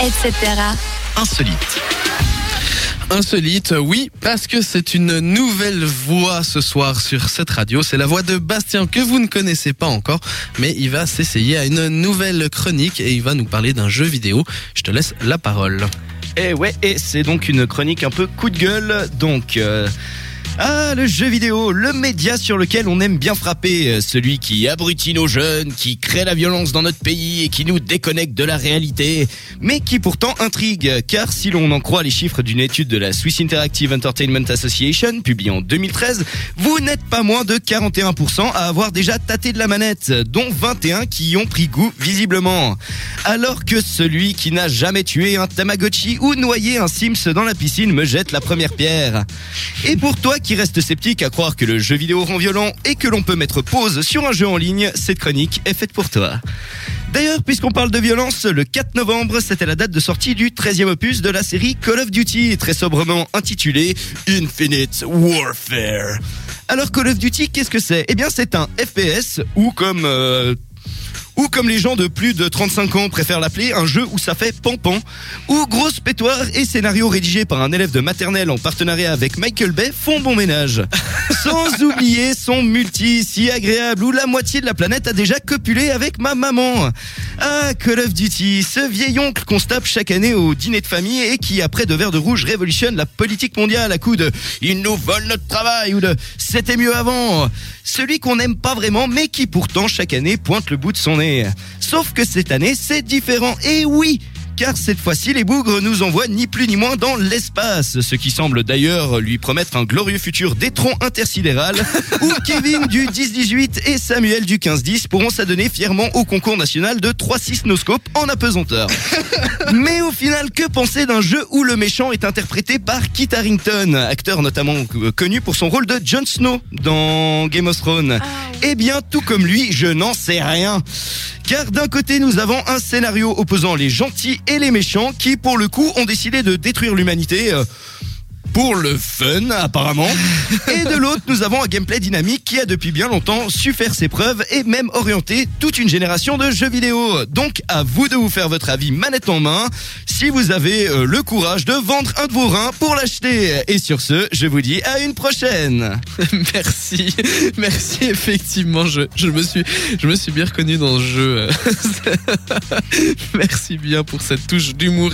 etc. Insolite. Insolite, oui, parce que c'est une nouvelle voix ce soir sur cette radio. C'est la voix de Bastien que vous ne connaissez pas encore, mais il va s'essayer à une nouvelle chronique et il va nous parler d'un jeu vidéo. Je te laisse la parole. Et ouais, et c'est donc une chronique un peu coup de gueule. Donc, euh, ah, le jeu vidéo, le média sur lequel on aime bien frapper, euh, celui qui abrutit nos jeunes, qui crée la violence dans notre pays et qui nous déconnecte de la réalité, mais qui pourtant intrigue, car si l'on en croit les chiffres d'une étude de la Swiss Interactive Entertainment Association, publiée en 2013, vous n'êtes pas moins de 41% à avoir déjà tâté de la manette, dont 21 qui y ont pris goût visiblement. Alors que celui qui n'a jamais tué un Tamagotchi ou noyé un Sims dans la piscine me jette la première pierre. Et pour toi reste sceptique à croire que le jeu vidéo rend violent et que l'on peut mettre pause sur un jeu en ligne, cette chronique est faite pour toi. D'ailleurs, puisqu'on parle de violence, le 4 novembre, c'était la date de sortie du 13e opus de la série Call of Duty, très sobrement intitulé Infinite Warfare. Alors Call of Duty, qu'est-ce que c'est? Eh bien, c'est un FPS ou comme euh, ou comme les gens de plus de 35 ans préfèrent l'appeler, un jeu où ça fait pampan, où grosse pétoire et scénario rédigé par un élève de maternelle en partenariat avec Michael Bay font bon ménage. Sans oublier son multi si agréable où la moitié de la planète a déjà copulé avec ma maman. Ah, Call of Duty, ce vieil oncle qu'on se tape chaque année au dîner de famille et qui, après de verres de rouge, révolutionne la politique mondiale à coup de « ils nous volent notre travail » ou de « c'était mieux avant ». Celui qu'on n'aime pas vraiment mais qui pourtant chaque année pointe le bout de son nez. Sauf que cette année, c'est différent. Et oui, car cette fois-ci, les bougres nous envoient ni plus ni moins dans l'espace, ce qui semble d'ailleurs lui promettre un glorieux futur d'étron intersidéral, où Kevin du 10-18 et Samuel du 15-10 pourront s'adonner fièrement au concours national de 3-6 noscopes en apesanteur. Mais au final, que penser d'un jeu où le méchant est interprété par Kit Harington, acteur notamment connu pour son rôle de Jon Snow dans Game of Thrones Eh bien, tout comme lui, je n'en sais rien. Car d'un côté, nous avons un scénario opposant les gentils et les méchants qui, pour le coup, ont décidé de détruire l'humanité. Euh, pour le fun apparemment. Et de l'autre, nous avons un gameplay dynamique qui a depuis bien longtemps su faire ses preuves et même orienter toute une génération de jeux vidéo. Donc à vous de vous faire votre avis manette en main si vous avez euh, le courage de vendre un de vos reins pour l'acheter. Et sur ce, je vous dis à une prochaine. Merci, merci effectivement, je, je me suis je me suis bien reconnu dans ce jeu. merci bien pour cette touche d'humour.